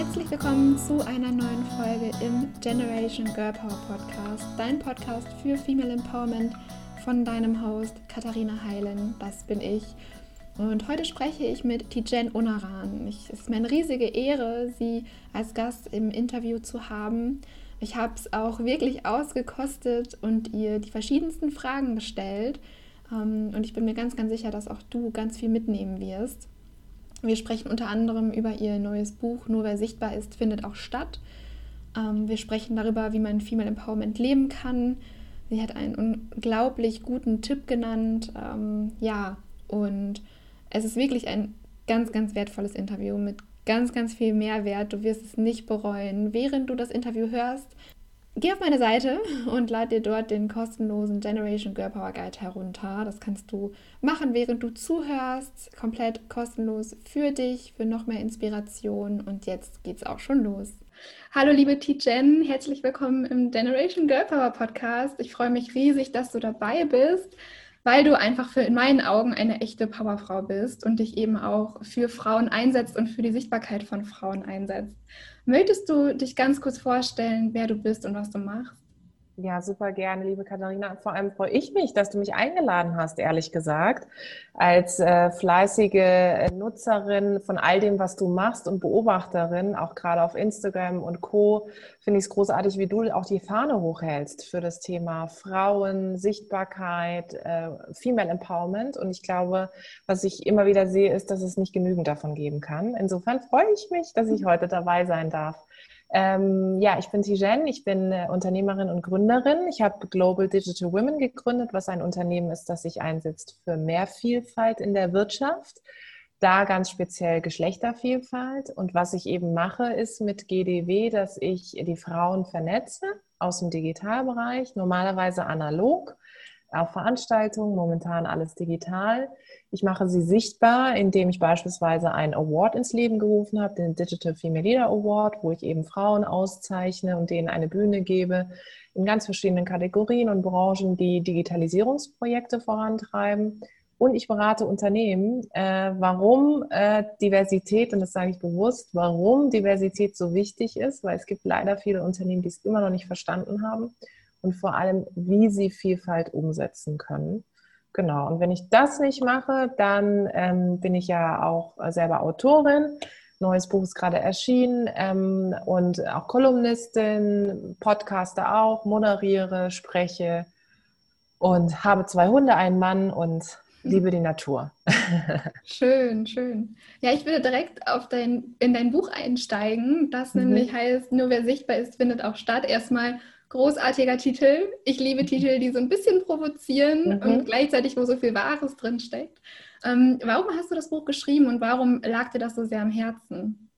Herzlich willkommen zu einer neuen Folge im Generation Girl Power Podcast, dein Podcast für Female Empowerment von deinem Host Katharina Heilen. Das bin ich. Und heute spreche ich mit Tijen Unaran. es ist mir eine riesige Ehre, sie als Gast im Interview zu haben. Ich habe es auch wirklich ausgekostet und ihr die verschiedensten Fragen gestellt. Ähm, und ich bin mir ganz, ganz sicher, dass auch du ganz viel mitnehmen wirst. Wir sprechen unter anderem über ihr neues Buch Nur wer sichtbar ist, findet auch statt. Ähm, wir sprechen darüber, wie man Female Empowerment leben kann. Sie hat einen unglaublich guten Tipp genannt. Ähm, ja, und es ist wirklich ein ganz, ganz wertvolles Interview mit ganz, ganz viel Mehrwert. Du wirst es nicht bereuen. Während du das Interview hörst, Geh auf meine Seite und lad dir dort den kostenlosen Generation Girl Power Guide herunter. Das kannst du machen, während du zuhörst. Komplett kostenlos für dich, für noch mehr Inspiration. Und jetzt geht's auch schon los. Hallo liebe T-Jen, herzlich willkommen im Generation Girl Power Podcast. Ich freue mich riesig, dass du dabei bist weil du einfach für in meinen Augen eine echte Powerfrau bist und dich eben auch für Frauen einsetzt und für die Sichtbarkeit von Frauen einsetzt. Möchtest du dich ganz kurz vorstellen, wer du bist und was du machst? Ja, super gerne, liebe Katharina. Vor allem freue ich mich, dass du mich eingeladen hast, ehrlich gesagt. Als äh, fleißige äh, Nutzerin von all dem, was du machst und Beobachterin, auch gerade auf Instagram und Co., finde ich es großartig, wie du auch die Fahne hochhältst für das Thema Frauen, Sichtbarkeit, äh, Female Empowerment. Und ich glaube, was ich immer wieder sehe, ist, dass es nicht genügend davon geben kann. Insofern freue ich mich, dass ich heute dabei sein darf. Ähm, ja, ich bin Tijen, ich bin äh, Unternehmerin und Gründerin. Ich habe Global Digital Women gegründet, was ein Unternehmen ist, das sich einsetzt für mehr Vielfalt in der Wirtschaft. Da ganz speziell Geschlechtervielfalt. Und was ich eben mache, ist mit GDW, dass ich die Frauen vernetze aus dem Digitalbereich, normalerweise analog, auf Veranstaltungen, momentan alles digital ich mache sie sichtbar, indem ich beispielsweise einen Award ins Leben gerufen habe, den Digital Female Leader Award, wo ich eben Frauen auszeichne und denen eine Bühne gebe in ganz verschiedenen Kategorien und Branchen, die Digitalisierungsprojekte vorantreiben. Und ich berate Unternehmen, äh, warum äh, Diversität, und das sage ich bewusst, warum Diversität so wichtig ist, weil es gibt leider viele Unternehmen, die es immer noch nicht verstanden haben und vor allem, wie sie Vielfalt umsetzen können. Genau, und wenn ich das nicht mache, dann ähm, bin ich ja auch selber Autorin. Neues Buch ist gerade erschienen ähm, und auch Kolumnistin, Podcaster auch, moderiere, spreche und habe zwei Hunde, einen Mann und liebe die Natur. schön, schön. Ja, ich würde direkt auf dein, in dein Buch einsteigen, das mhm. nämlich heißt, nur wer sichtbar ist, findet auch statt. Erstmal Großartiger Titel. Ich liebe Titel, die so ein bisschen provozieren mhm. und gleichzeitig, wo so viel Wahres drin steckt. Ähm, warum hast du das Buch geschrieben und warum lag dir das so sehr am Herzen?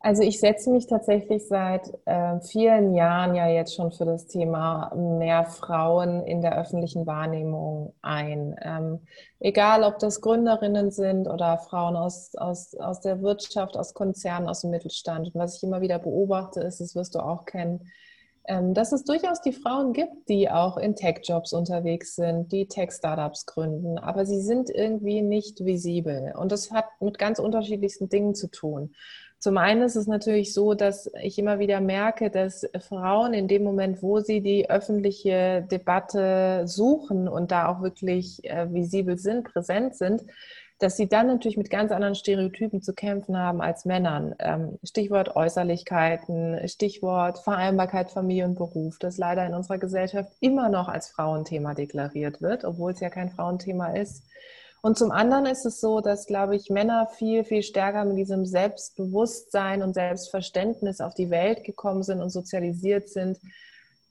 Also ich setze mich tatsächlich seit äh, vielen Jahren ja jetzt schon für das Thema mehr Frauen in der öffentlichen Wahrnehmung ein. Ähm, egal, ob das Gründerinnen sind oder Frauen aus, aus, aus der Wirtschaft, aus Konzernen, aus dem Mittelstand. Und was ich immer wieder beobachte, ist, das wirst du auch kennen, dass es durchaus die Frauen gibt, die auch in Tech-Jobs unterwegs sind, die Tech-Startups gründen, aber sie sind irgendwie nicht visibel. Und das hat mit ganz unterschiedlichsten Dingen zu tun. Zum einen ist es natürlich so, dass ich immer wieder merke, dass Frauen in dem Moment, wo sie die öffentliche Debatte suchen und da auch wirklich äh, visibel sind, präsent sind, dass sie dann natürlich mit ganz anderen Stereotypen zu kämpfen haben als Männern. Ähm, Stichwort Äußerlichkeiten, Stichwort Vereinbarkeit Familie und Beruf, das leider in unserer Gesellschaft immer noch als Frauenthema deklariert wird, obwohl es ja kein Frauenthema ist. Und zum anderen ist es so, dass, glaube ich, Männer viel, viel stärker mit diesem Selbstbewusstsein und Selbstverständnis auf die Welt gekommen sind und sozialisiert sind,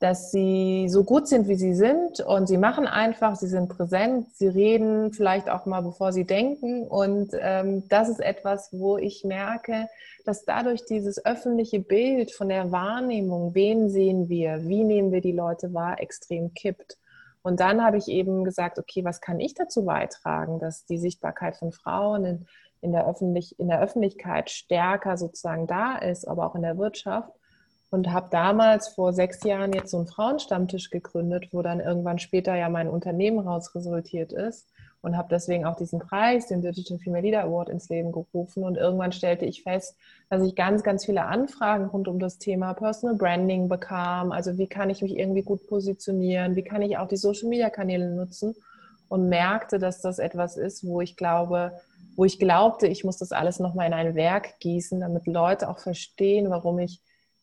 dass sie so gut sind, wie sie sind und sie machen einfach, sie sind präsent, sie reden vielleicht auch mal, bevor sie denken. Und ähm, das ist etwas, wo ich merke, dass dadurch dieses öffentliche Bild von der Wahrnehmung, wen sehen wir, wie nehmen wir die Leute wahr, extrem kippt. Und dann habe ich eben gesagt, okay, was kann ich dazu beitragen, dass die Sichtbarkeit von Frauen in, in, der, Öffentlich in der Öffentlichkeit stärker sozusagen da ist, aber auch in der Wirtschaft. Und habe damals vor sechs Jahren jetzt so einen Frauenstammtisch gegründet, wo dann irgendwann später ja mein Unternehmen raus resultiert ist und habe deswegen auch diesen Preis, den Digital Female Leader Award, ins Leben gerufen. Und irgendwann stellte ich fest, dass ich ganz, ganz viele Anfragen rund um das Thema Personal Branding bekam. Also wie kann ich mich irgendwie gut positionieren? Wie kann ich auch die Social Media Kanäle nutzen? Und merkte, dass das etwas ist, wo ich glaube, wo ich glaubte, ich muss das alles nochmal in ein Werk gießen, damit Leute auch verstehen, warum ich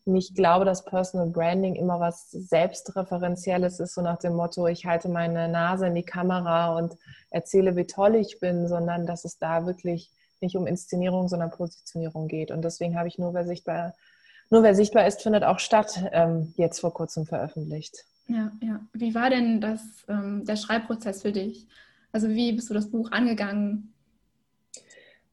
nicht glaube, dass Personal Branding immer was Selbstreferenzielles ist, so nach dem Motto, ich halte meine Nase in die Kamera und erzähle, wie toll ich bin, sondern dass es da wirklich nicht um Inszenierung, sondern Positionierung geht. Und deswegen habe ich nur, wer sichtbar, nur wer sichtbar ist, findet auch statt, ähm, jetzt vor kurzem veröffentlicht. Ja, ja. Wie war denn das, ähm, der Schreibprozess für dich? Also wie bist du das Buch angegangen?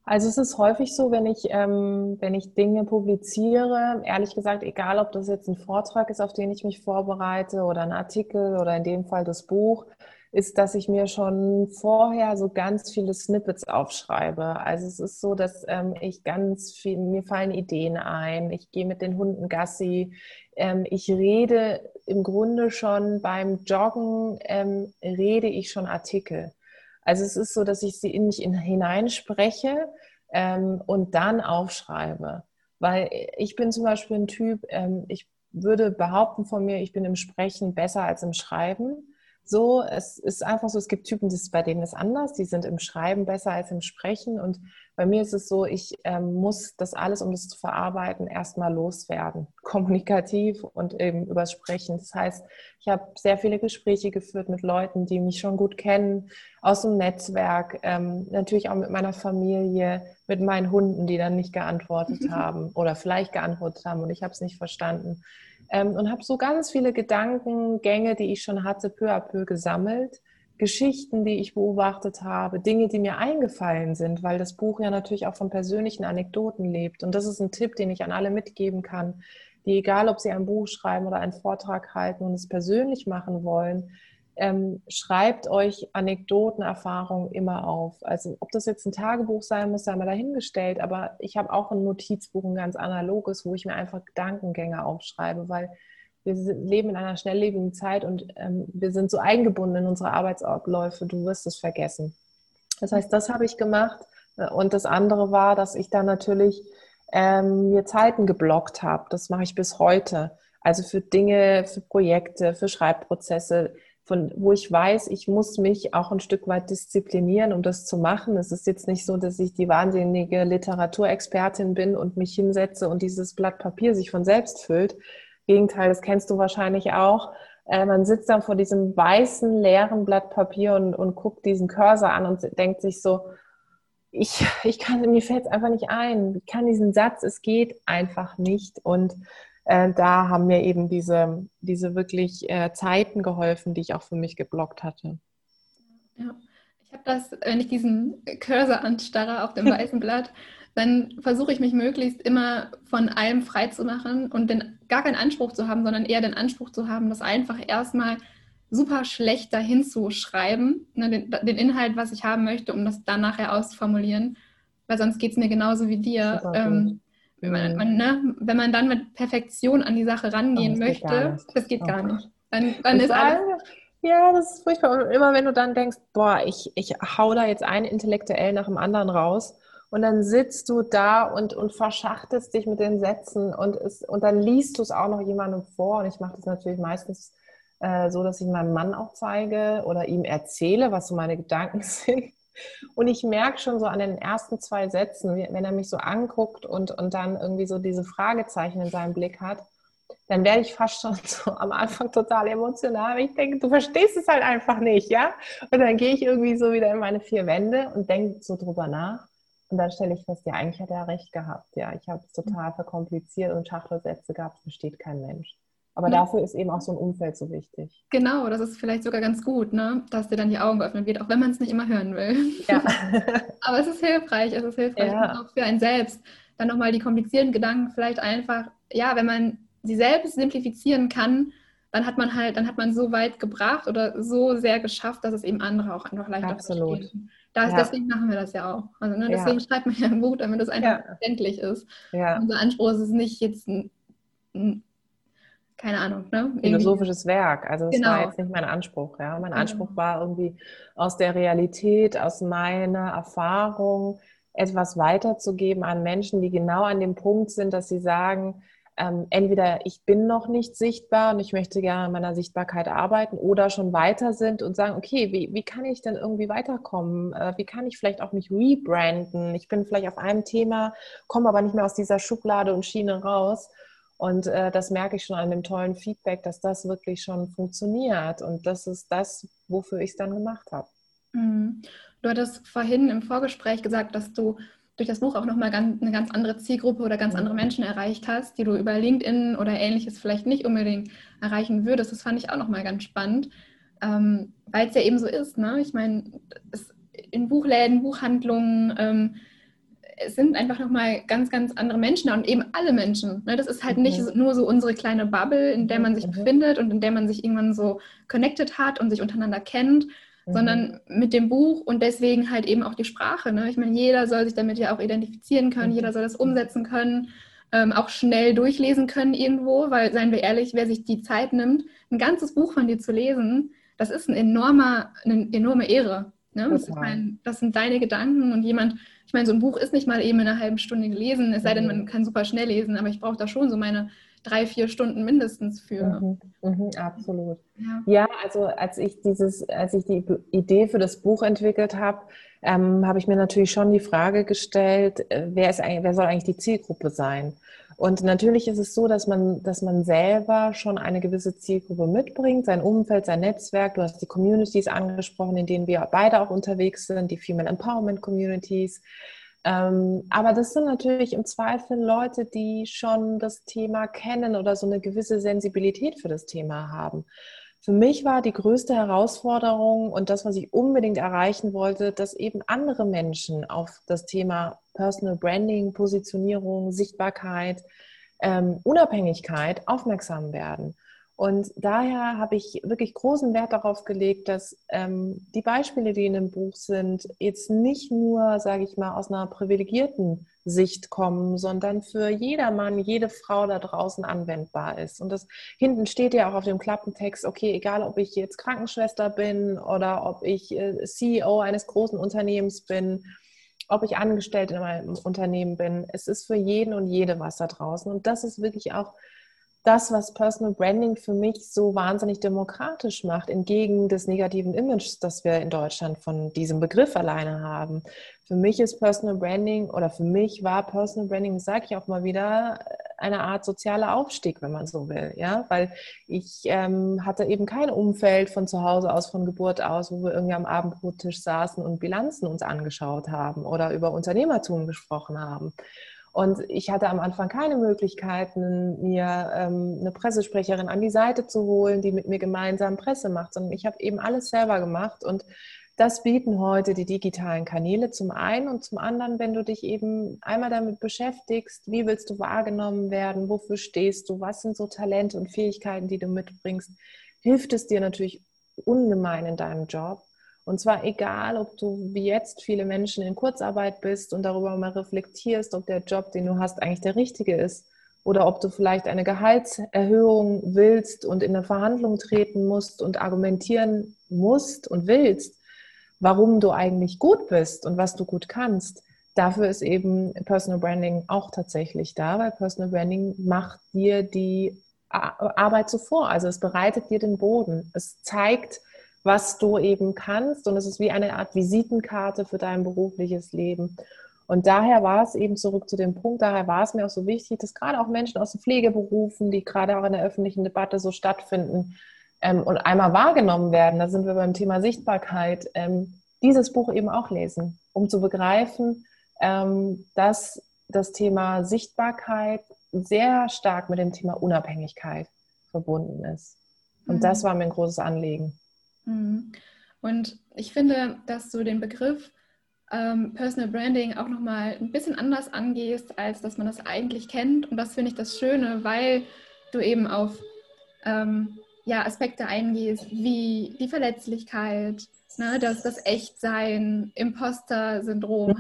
Also es ist häufig so, wenn ich, ähm, wenn ich Dinge publiziere, ehrlich gesagt, egal ob das jetzt ein Vortrag ist, auf den ich mich vorbereite oder ein Artikel oder in dem Fall das Buch, ist, dass ich mir schon vorher so ganz viele Snippets aufschreibe. Also es ist so, dass ähm, ich ganz viel, mir fallen Ideen ein, ich gehe mit den Hunden Gassi, ähm, ich rede im Grunde schon beim Joggen, ähm, rede ich schon Artikel. Also es ist so, dass ich sie in mich hineinspreche ähm, und dann aufschreibe. Weil ich bin zum Beispiel ein Typ, ähm, ich würde behaupten von mir, ich bin im Sprechen besser als im Schreiben. So, es ist einfach so, es gibt Typen, das, bei denen ist anders, die sind im Schreiben besser als im Sprechen. Und bei mir ist es so, ich ähm, muss das alles, um das zu verarbeiten, erstmal loswerden. Kommunikativ und eben übers Sprechen. Das heißt, ich habe sehr viele Gespräche geführt mit Leuten, die mich schon gut kennen, aus dem Netzwerk, ähm, natürlich auch mit meiner Familie, mit meinen Hunden, die dann nicht geantwortet haben oder vielleicht geantwortet haben und ich habe es nicht verstanden ähm, und habe so ganz viele Gedankengänge, die ich schon hatte, peu à peu gesammelt. Geschichten, die ich beobachtet habe, Dinge, die mir eingefallen sind, weil das Buch ja natürlich auch von persönlichen Anekdoten lebt. Und das ist ein Tipp, den ich an alle mitgeben kann, die egal, ob sie ein Buch schreiben oder einen Vortrag halten und es persönlich machen wollen, ähm, schreibt euch Anekdoten, Erfahrungen immer auf. Also ob das jetzt ein Tagebuch sein muss, sei mal dahingestellt, aber ich habe auch ein Notizbuch, ein ganz analoges, wo ich mir einfach Gedankengänge aufschreibe, weil wir leben in einer schnelllebigen Zeit und ähm, wir sind so eingebunden in unsere Arbeitsabläufe, du wirst es vergessen. Das heißt, das habe ich gemacht. Und das andere war, dass ich dann natürlich ähm, mir Zeiten geblockt habe. Das mache ich bis heute. Also für Dinge, für Projekte, für Schreibprozesse, von wo ich weiß, ich muss mich auch ein Stück weit disziplinieren, um das zu machen. Es ist jetzt nicht so, dass ich die wahnsinnige Literaturexpertin bin und mich hinsetze und dieses Blatt Papier sich von selbst füllt. Gegenteil, das kennst du wahrscheinlich auch. Äh, man sitzt dann vor diesem weißen, leeren Blatt Papier und, und guckt diesen Cursor an und denkt sich so, ich, ich kann, mir fällt es einfach nicht ein. Ich kann diesen Satz, es geht einfach nicht. Und äh, da haben mir eben diese, diese wirklich äh, Zeiten geholfen, die ich auch für mich geblockt hatte. Ja, ich habe das, wenn ich diesen Cursor anstarre auf dem weißen Blatt, dann versuche ich mich möglichst immer von allem frei zu machen und den, gar keinen Anspruch zu haben, sondern eher den Anspruch zu haben, das einfach erstmal super schlecht dahin zu schreiben, ne, den, den, Inhalt, was ich haben möchte, um das dann nachher auszuformulieren. Weil sonst geht es mir genauso wie dir. Ähm, wenn man, man, ne, wenn man dann mit Perfektion an die Sache rangehen das möchte, geht das geht oh. gar nicht. Dann, dann ist alles. Ja, das ist furchtbar. Und immer wenn du dann denkst, boah, ich, ich hau da jetzt einen intellektuell nach dem anderen raus und dann sitzt du da und, und verschachtest dich mit den Sätzen und, es, und dann liest du es auch noch jemandem vor. Und ich mache das natürlich meistens äh, so, dass ich meinem Mann auch zeige oder ihm erzähle, was so meine Gedanken sind. Und ich merke schon so an den ersten zwei Sätzen, wenn er mich so anguckt und, und dann irgendwie so diese Fragezeichen in seinem Blick hat, dann werde ich fast schon so am Anfang total emotional. Ich denke, du verstehst es halt einfach nicht, ja? Und dann gehe ich irgendwie so wieder in meine vier Wände und denke so drüber nach. Und dann stelle ich fest, ja, eigentlich hat er recht gehabt. Ja, ich habe es total verkompliziert und Schachtelsätze gehabt, versteht kein Mensch. Aber ja. dafür ist eben auch so ein Umfeld so wichtig. Genau, das ist vielleicht sogar ganz gut, ne? dass dir dann die Augen geöffnet wird, auch wenn man es nicht immer hören will. Ja. Aber es ist hilfreich, es ist hilfreich ja. auch für einen selbst. Dann nochmal die komplizierten Gedanken vielleicht einfach, ja, wenn man sie selbst simplifizieren kann, dann hat man halt, dann hat man so weit gebracht oder so sehr geschafft, dass es eben andere auch einfach leichter Absolut. verstehen. Das, ja. Deswegen machen wir das ja auch. Also, ne, deswegen schreibt man ja ein Buch, damit es einfach verständlich ist. Unser Anspruch ist es nicht, jetzt ein, ein keine Ahnung, ne? Philosophisches Werk. Also das genau. war jetzt nicht mein Anspruch. Ja? Mein genau. Anspruch war irgendwie aus der Realität, aus meiner Erfahrung etwas weiterzugeben an Menschen, die genau an dem Punkt sind, dass sie sagen, ähm, entweder ich bin noch nicht sichtbar und ich möchte gerne an meiner Sichtbarkeit arbeiten oder schon weiter sind und sagen, okay, wie, wie kann ich denn irgendwie weiterkommen? Äh, wie kann ich vielleicht auch mich rebranden? Ich bin vielleicht auf einem Thema, komme aber nicht mehr aus dieser Schublade und Schiene raus. Und äh, das merke ich schon an dem tollen Feedback, dass das wirklich schon funktioniert. Und das ist das, wofür ich es dann gemacht habe. Mhm. Du hattest vorhin im Vorgespräch gesagt, dass du durch das Buch auch nochmal ganz, eine ganz andere Zielgruppe oder ganz andere Menschen erreicht hast, die du über LinkedIn oder ähnliches vielleicht nicht unbedingt erreichen würdest. Das fand ich auch nochmal ganz spannend, ähm, weil es ja eben so ist. Ne? Ich meine, in Buchläden, Buchhandlungen, ähm, es sind einfach nochmal ganz, ganz andere Menschen da und eben alle Menschen. Ne? Das ist halt nicht mhm. nur so unsere kleine Bubble, in der man sich mhm. befindet und in der man sich irgendwann so connected hat und sich untereinander kennt, mhm. sondern mit dem Buch und deswegen halt eben auch die Sprache. Ne? Ich meine, jeder soll sich damit ja auch identifizieren können, mhm. jeder soll das umsetzen können, ähm, auch schnell durchlesen können irgendwo, weil, seien wir ehrlich, wer sich die Zeit nimmt, ein ganzes Buch von dir zu lesen, das ist ein enormer, eine enorme Ehre. Ne? Ich meine, das sind deine Gedanken und jemand, ich meine, so ein Buch ist nicht mal eben in einer halben Stunde gelesen, es sei denn, man mhm. kann super schnell lesen, aber ich brauche da schon so meine drei, vier Stunden mindestens für. Mhm, mhm, absolut. Ja. ja. also als ich dieses, als ich die Idee für das Buch entwickelt habe, ähm, habe ich mir natürlich schon die Frage gestellt, äh, wer, ist wer soll eigentlich die Zielgruppe sein? Und natürlich ist es so, dass man, dass man selber schon eine gewisse Zielgruppe mitbringt, sein Umfeld, sein Netzwerk. Du hast die Communities angesprochen, in denen wir beide auch unterwegs sind, die Female Empowerment Communities. Ähm, aber das sind natürlich im Zweifel Leute, die schon das Thema kennen oder so eine gewisse Sensibilität für das Thema haben. Für mich war die größte Herausforderung und das, was ich unbedingt erreichen wollte, dass eben andere Menschen auf das Thema Personal Branding, Positionierung, Sichtbarkeit, ähm, Unabhängigkeit aufmerksam werden. Und daher habe ich wirklich großen Wert darauf gelegt, dass ähm, die Beispiele, die in dem Buch sind, jetzt nicht nur, sage ich mal, aus einer privilegierten Sicht kommen, sondern für jedermann, jede Frau da draußen anwendbar ist. Und das hinten steht ja auch auf dem Klappentext, okay, egal ob ich jetzt Krankenschwester bin oder ob ich äh, CEO eines großen Unternehmens bin, ob ich angestellt in einem Unternehmen bin, es ist für jeden und jede was da draußen. Und das ist wirklich auch das, was Personal Branding für mich so wahnsinnig demokratisch macht, entgegen des negativen Images, das wir in Deutschland von diesem Begriff alleine haben. Für mich ist Personal Branding oder für mich war Personal Branding, sage ich auch mal wieder, eine Art sozialer Aufstieg, wenn man so will, ja, weil ich ähm, hatte eben kein Umfeld von zu Hause aus, von Geburt aus, wo wir irgendwie am Abendbrottisch saßen und Bilanzen uns angeschaut haben oder über Unternehmertum gesprochen haben. Und ich hatte am Anfang keine Möglichkeiten, mir ähm, eine Pressesprecherin an die Seite zu holen, die mit mir gemeinsam Presse macht, sondern ich habe eben alles selber gemacht. Und das bieten heute die digitalen Kanäle zum einen und zum anderen, wenn du dich eben einmal damit beschäftigst, wie willst du wahrgenommen werden, wofür stehst du, was sind so Talente und Fähigkeiten, die du mitbringst, hilft es dir natürlich ungemein in deinem Job. Und zwar egal, ob du wie jetzt viele Menschen in Kurzarbeit bist und darüber mal reflektierst, ob der Job, den du hast, eigentlich der richtige ist. Oder ob du vielleicht eine Gehaltserhöhung willst und in eine Verhandlung treten musst und argumentieren musst und willst, warum du eigentlich gut bist und was du gut kannst. Dafür ist eben Personal Branding auch tatsächlich da, weil Personal Branding macht dir die Arbeit zuvor. Also es bereitet dir den Boden. Es zeigt, was du eben kannst. Und es ist wie eine Art Visitenkarte für dein berufliches Leben. Und daher war es eben zurück zu dem Punkt, daher war es mir auch so wichtig, dass gerade auch Menschen aus den Pflegeberufen, die gerade auch in der öffentlichen Debatte so stattfinden ähm, und einmal wahrgenommen werden, da sind wir beim Thema Sichtbarkeit, ähm, dieses Buch eben auch lesen, um zu begreifen, ähm, dass das Thema Sichtbarkeit sehr stark mit dem Thema Unabhängigkeit verbunden ist. Und mhm. das war mir ein großes Anliegen. Mhm. Und ich finde, dass du den Begriff ähm, Personal Branding auch nochmal ein bisschen anders angehst, als dass man das eigentlich kennt. Und das finde ich das Schöne, weil du eben auf ähm, ja, Aspekte eingehst, wie die Verletzlichkeit, ne, das, das Echtsein, Imposter-Syndrom.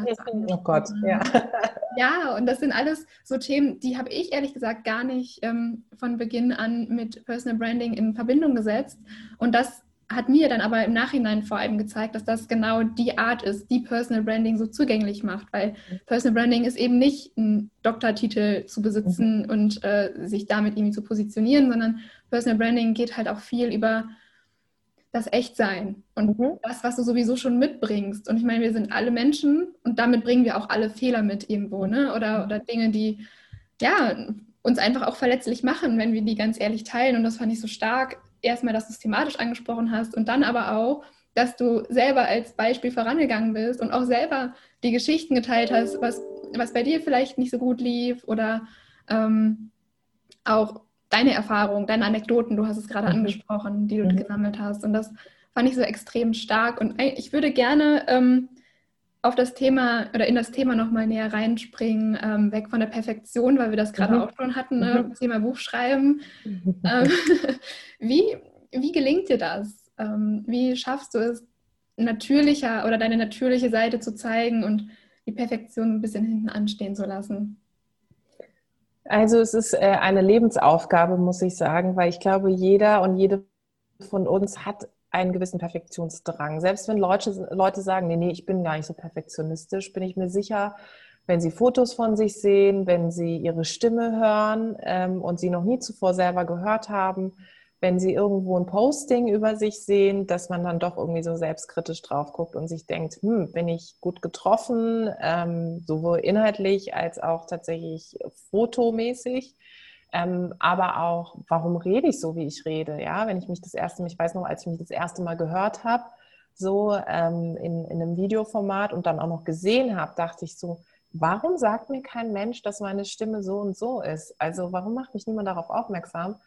Oh Gott, ja. Ja, und das sind alles so Themen, die habe ich ehrlich gesagt gar nicht ähm, von Beginn an mit Personal Branding in Verbindung gesetzt. Und das hat mir dann aber im Nachhinein vor allem gezeigt, dass das genau die Art ist, die Personal Branding so zugänglich macht, weil Personal Branding ist eben nicht ein Doktortitel zu besitzen mhm. und äh, sich damit irgendwie zu positionieren, sondern Personal Branding geht halt auch viel über das Echtsein und mhm. das, was du sowieso schon mitbringst. Und ich meine, wir sind alle Menschen und damit bringen wir auch alle Fehler mit irgendwo, ne? Oder, oder Dinge, die ja uns einfach auch verletzlich machen, wenn wir die ganz ehrlich teilen. Und das fand ich so stark erstmal, dass du es thematisch angesprochen hast und dann aber auch, dass du selber als Beispiel vorangegangen bist und auch selber die Geschichten geteilt hast, was, was bei dir vielleicht nicht so gut lief oder ähm, auch deine Erfahrungen, deine Anekdoten, du hast es gerade mhm. angesprochen, die du mhm. gesammelt hast. Und das fand ich so extrem stark. Und ich würde gerne ähm, auf das Thema oder in das Thema nochmal näher reinspringen, ähm, weg von der Perfektion, weil wir das gerade mhm. auch schon hatten, ne? Mhm. Thema Buchschreiben. ähm, wie, wie gelingt dir das? Ähm, wie schaffst du es, natürlicher oder deine natürliche Seite zu zeigen und die Perfektion ein bisschen hinten anstehen zu lassen? Also es ist äh, eine Lebensaufgabe, muss ich sagen, weil ich glaube, jeder und jede von uns hat einen gewissen Perfektionsdrang. Selbst wenn Leute, Leute sagen, nee, nee, ich bin gar nicht so perfektionistisch, bin ich mir sicher, wenn sie Fotos von sich sehen, wenn sie ihre Stimme hören ähm, und sie noch nie zuvor selber gehört haben, wenn sie irgendwo ein Posting über sich sehen, dass man dann doch irgendwie so selbstkritisch drauf guckt und sich denkt, hm, bin ich gut getroffen, ähm, sowohl inhaltlich als auch tatsächlich fotomäßig. Ähm, aber auch, warum rede ich so, wie ich rede? Ja, wenn ich mich das erste ich weiß noch, als ich mich das erste Mal gehört habe, so ähm, in, in einem Videoformat und dann auch noch gesehen habe, dachte ich so, warum sagt mir kein Mensch, dass meine Stimme so und so ist? Also warum macht mich niemand darauf aufmerksam?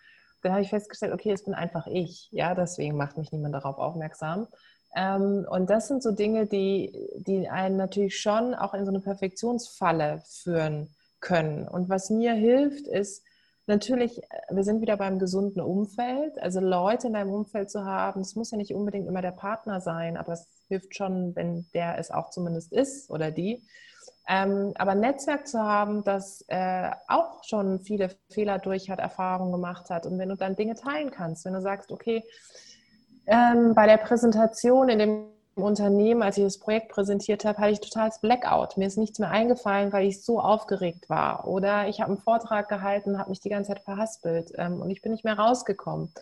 Dann habe ich festgestellt, okay, es bin einfach ich. Ja, deswegen macht mich niemand darauf aufmerksam. Ähm, und das sind so Dinge, die, die einen natürlich schon auch in so eine Perfektionsfalle führen können. Und was mir hilft, ist, natürlich, äh, wir sind wieder beim gesunden Umfeld. Also Leute in deinem Umfeld zu haben, es muss ja nicht unbedingt immer der Partner sein, aber es hilft schon, wenn der es auch zumindest ist oder die. Ähm, aber ein Netzwerk zu haben, das äh, auch schon viele Fehler durch hat, Erfahrungen gemacht hat. Und wenn du dann Dinge teilen kannst, wenn du sagst, okay, ähm, bei der Präsentation in dem Unternehmen, als ich das Projekt präsentiert habe, hatte ich totales Blackout. Mir ist nichts mehr eingefallen, weil ich so aufgeregt war. Oder ich habe einen Vortrag gehalten, habe mich die ganze Zeit verhaspelt ähm, und ich bin nicht mehr rausgekommen.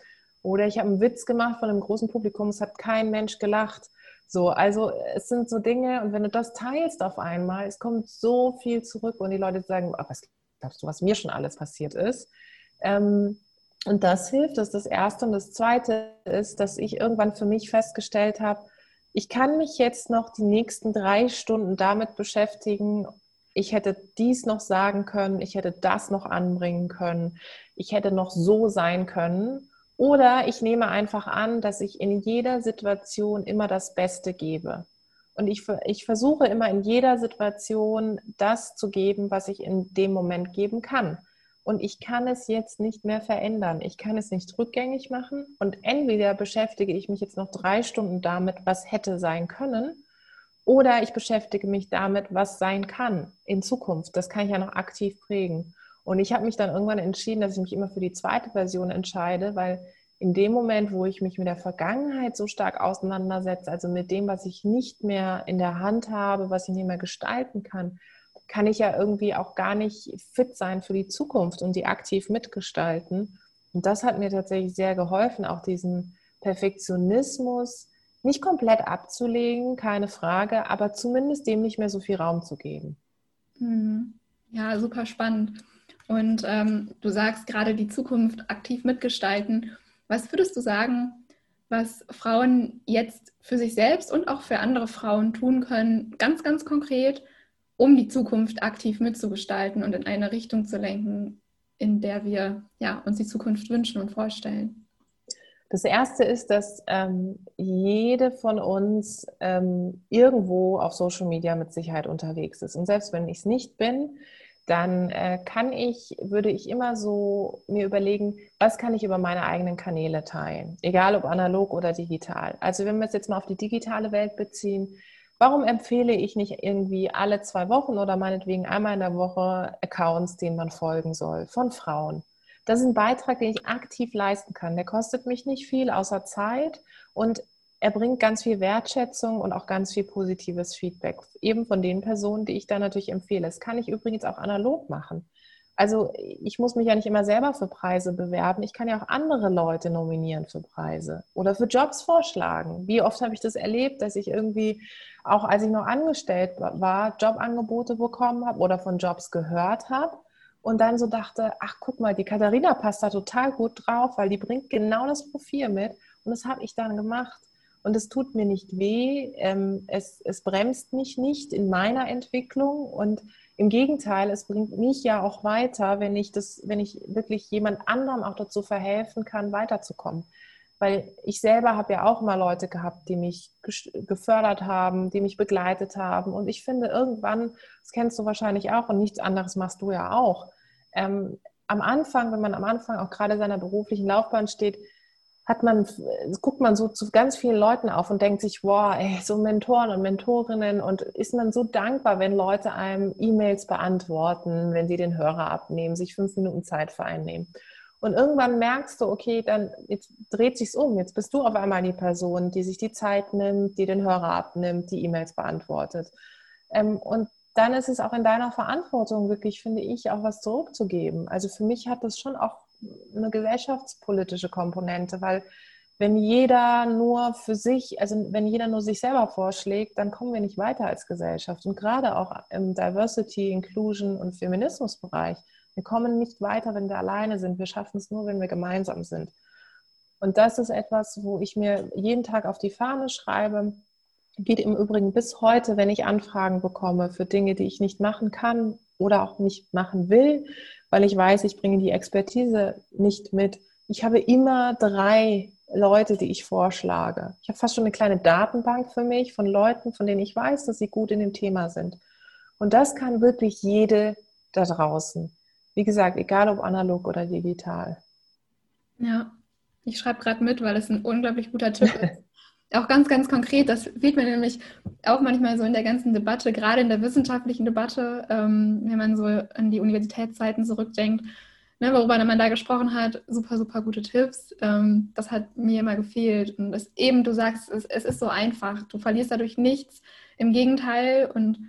Oder ich habe einen Witz gemacht von einem großen Publikum, es hat kein Mensch gelacht. So, also es sind so Dinge und wenn du das teilst auf einmal, es kommt so viel zurück und die Leute sagen, ach, was glaubst du, was mir schon alles passiert ist? Ähm, und das hilft, das ist das Erste. Und das Zweite ist, dass ich irgendwann für mich festgestellt habe, ich kann mich jetzt noch die nächsten drei Stunden damit beschäftigen, ich hätte dies noch sagen können, ich hätte das noch anbringen können, ich hätte noch so sein können. Oder ich nehme einfach an, dass ich in jeder Situation immer das Beste gebe. Und ich, ich versuche immer in jeder Situation das zu geben, was ich in dem Moment geben kann und ich kann es jetzt nicht mehr verändern. Ich kann es nicht rückgängig machen und entweder beschäftige ich mich jetzt noch drei Stunden damit, was hätte sein können, oder ich beschäftige mich damit, was sein kann in Zukunft. Das kann ich ja noch aktiv prägen. Und ich habe mich dann irgendwann entschieden, dass ich mich immer für die zweite Version entscheide, weil in dem Moment, wo ich mich mit der Vergangenheit so stark auseinandersetze, also mit dem, was ich nicht mehr in der Hand habe, was ich nicht mehr gestalten kann, kann ich ja irgendwie auch gar nicht fit sein für die Zukunft und die aktiv mitgestalten. Und das hat mir tatsächlich sehr geholfen, auch diesen Perfektionismus nicht komplett abzulegen, keine Frage, aber zumindest dem nicht mehr so viel Raum zu geben. Mhm. Ja, super spannend. Und ähm, du sagst gerade die Zukunft aktiv mitgestalten. Was würdest du sagen, was Frauen jetzt für sich selbst und auch für andere Frauen tun können, ganz, ganz konkret, um die Zukunft aktiv mitzugestalten und in eine Richtung zu lenken, in der wir ja, uns die Zukunft wünschen und vorstellen? Das erste ist, dass ähm, jede von uns ähm, irgendwo auf Social Media mit Sicherheit unterwegs ist. Und selbst wenn ich es nicht bin, dann äh, kann ich, würde ich immer so mir überlegen, was kann ich über meine eigenen Kanäle teilen, egal ob analog oder digital. Also wenn wir es jetzt mal auf die digitale Welt beziehen, Warum empfehle ich nicht irgendwie alle zwei Wochen oder meinetwegen einmal in der Woche Accounts, denen man folgen soll, von Frauen? Das ist ein Beitrag, den ich aktiv leisten kann. Der kostet mich nicht viel außer Zeit und er bringt ganz viel Wertschätzung und auch ganz viel positives Feedback, eben von den Personen, die ich da natürlich empfehle. Das kann ich übrigens auch analog machen. Also ich muss mich ja nicht immer selber für Preise bewerben. Ich kann ja auch andere Leute nominieren für Preise oder für Jobs vorschlagen. Wie oft habe ich das erlebt, dass ich irgendwie, auch als ich noch angestellt war, Jobangebote bekommen habe oder von Jobs gehört habe und dann so dachte, ach guck mal, die Katharina passt da total gut drauf, weil die bringt genau das Profil mit. Und das habe ich dann gemacht. Und es tut mir nicht weh, ähm, es, es bremst mich nicht in meiner Entwicklung und im Gegenteil, es bringt mich ja auch weiter, wenn ich das, wenn ich wirklich jemand anderem auch dazu verhelfen kann, weiterzukommen. Weil ich selber habe ja auch mal Leute gehabt, die mich gefördert haben, die mich begleitet haben. Und ich finde irgendwann, das kennst du wahrscheinlich auch und nichts anderes machst du ja auch. Ähm, am Anfang, wenn man am Anfang auch gerade seiner beruflichen Laufbahn steht, hat man, guckt man so zu ganz vielen Leuten auf und denkt sich, wow, ey, so Mentoren und Mentorinnen und ist man so dankbar, wenn Leute einem E-Mails beantworten, wenn sie den Hörer abnehmen, sich fünf Minuten Zeit für einen nehmen. Und irgendwann merkst du, okay, dann jetzt dreht sich's um. Jetzt bist du auf einmal die Person, die sich die Zeit nimmt, die den Hörer abnimmt, die E-Mails beantwortet. Ähm, und dann ist es auch in deiner Verantwortung, wirklich, finde ich, auch was zurückzugeben. Also für mich hat das schon auch eine gesellschaftspolitische Komponente, weil wenn jeder nur für sich, also wenn jeder nur sich selber vorschlägt, dann kommen wir nicht weiter als Gesellschaft. Und gerade auch im Diversity, Inclusion und Feminismusbereich, wir kommen nicht weiter, wenn wir alleine sind. Wir schaffen es nur, wenn wir gemeinsam sind. Und das ist etwas, wo ich mir jeden Tag auf die Fahne schreibe. Geht im Übrigen bis heute, wenn ich Anfragen bekomme für Dinge, die ich nicht machen kann oder auch nicht machen will, weil ich weiß, ich bringe die Expertise nicht mit. Ich habe immer drei Leute, die ich vorschlage. Ich habe fast schon eine kleine Datenbank für mich von Leuten, von denen ich weiß, dass sie gut in dem Thema sind. Und das kann wirklich jede da draußen. Wie gesagt, egal ob analog oder digital. Ja, ich schreibe gerade mit, weil es ein unglaublich guter Tipp ist. Auch ganz, ganz konkret, das fehlt mir nämlich auch manchmal so in der ganzen Debatte, gerade in der wissenschaftlichen Debatte, ähm, wenn man so an die Universitätszeiten zurückdenkt, ne, worüber man da gesprochen hat, super, super gute Tipps. Ähm, das hat mir immer gefehlt. Und das eben, du sagst, es, es ist so einfach. Du verlierst dadurch nichts. Im Gegenteil. Und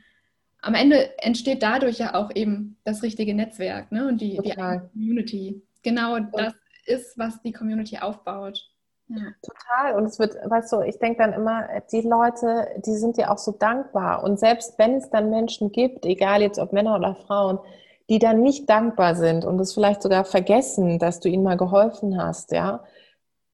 am Ende entsteht dadurch ja auch eben das richtige Netzwerk ne? und die, die Community. Genau das ist, was die Community aufbaut. Ja. Total. Und es wird, weißt du, ich denke dann immer, die Leute, die sind dir auch so dankbar. Und selbst wenn es dann Menschen gibt, egal jetzt ob Männer oder Frauen, die dann nicht dankbar sind und es vielleicht sogar vergessen, dass du ihnen mal geholfen hast, ja,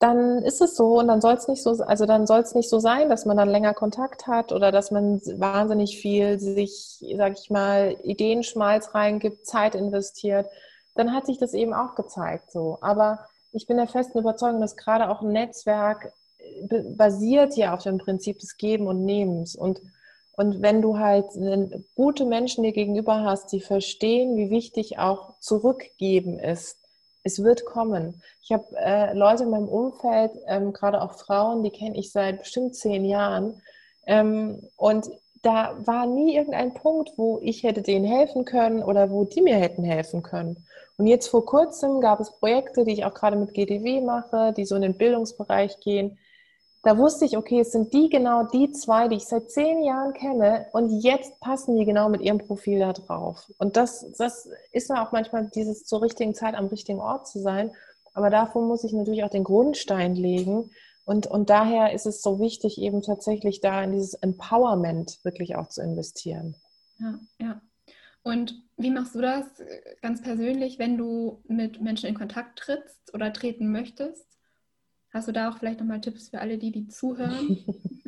dann ist es so und dann soll es nicht so, also dann soll es nicht so sein, dass man dann länger Kontakt hat oder dass man wahnsinnig viel sich, sag ich mal, Ideenschmalz reingibt, Zeit investiert. Dann hat sich das eben auch gezeigt so. Aber ich bin der festen Überzeugung, dass gerade auch ein Netzwerk äh, basiert ja auf dem Prinzip des Geben und Nehmens. Und, und wenn du halt gute Menschen dir gegenüber hast, die verstehen, wie wichtig auch zurückgeben ist, es wird kommen. Ich habe äh, Leute in meinem Umfeld, ähm, gerade auch Frauen, die kenne ich seit bestimmt zehn Jahren. Ähm, und da war nie irgendein Punkt, wo ich hätte denen helfen können oder wo die mir hätten helfen können. Und jetzt vor kurzem gab es Projekte, die ich auch gerade mit GDW mache, die so in den Bildungsbereich gehen. Da wusste ich, okay, es sind die genau die zwei, die ich seit zehn Jahren kenne und jetzt passen die genau mit ihrem Profil da drauf. Und das, das ist ja auch manchmal dieses zur richtigen Zeit am richtigen Ort zu sein. Aber davor muss ich natürlich auch den Grundstein legen, und, und daher ist es so wichtig, eben tatsächlich da in dieses Empowerment wirklich auch zu investieren. Ja, ja. Und wie machst du das ganz persönlich, wenn du mit Menschen in Kontakt trittst oder treten möchtest? Hast du da auch vielleicht nochmal Tipps für alle, die, die zuhören?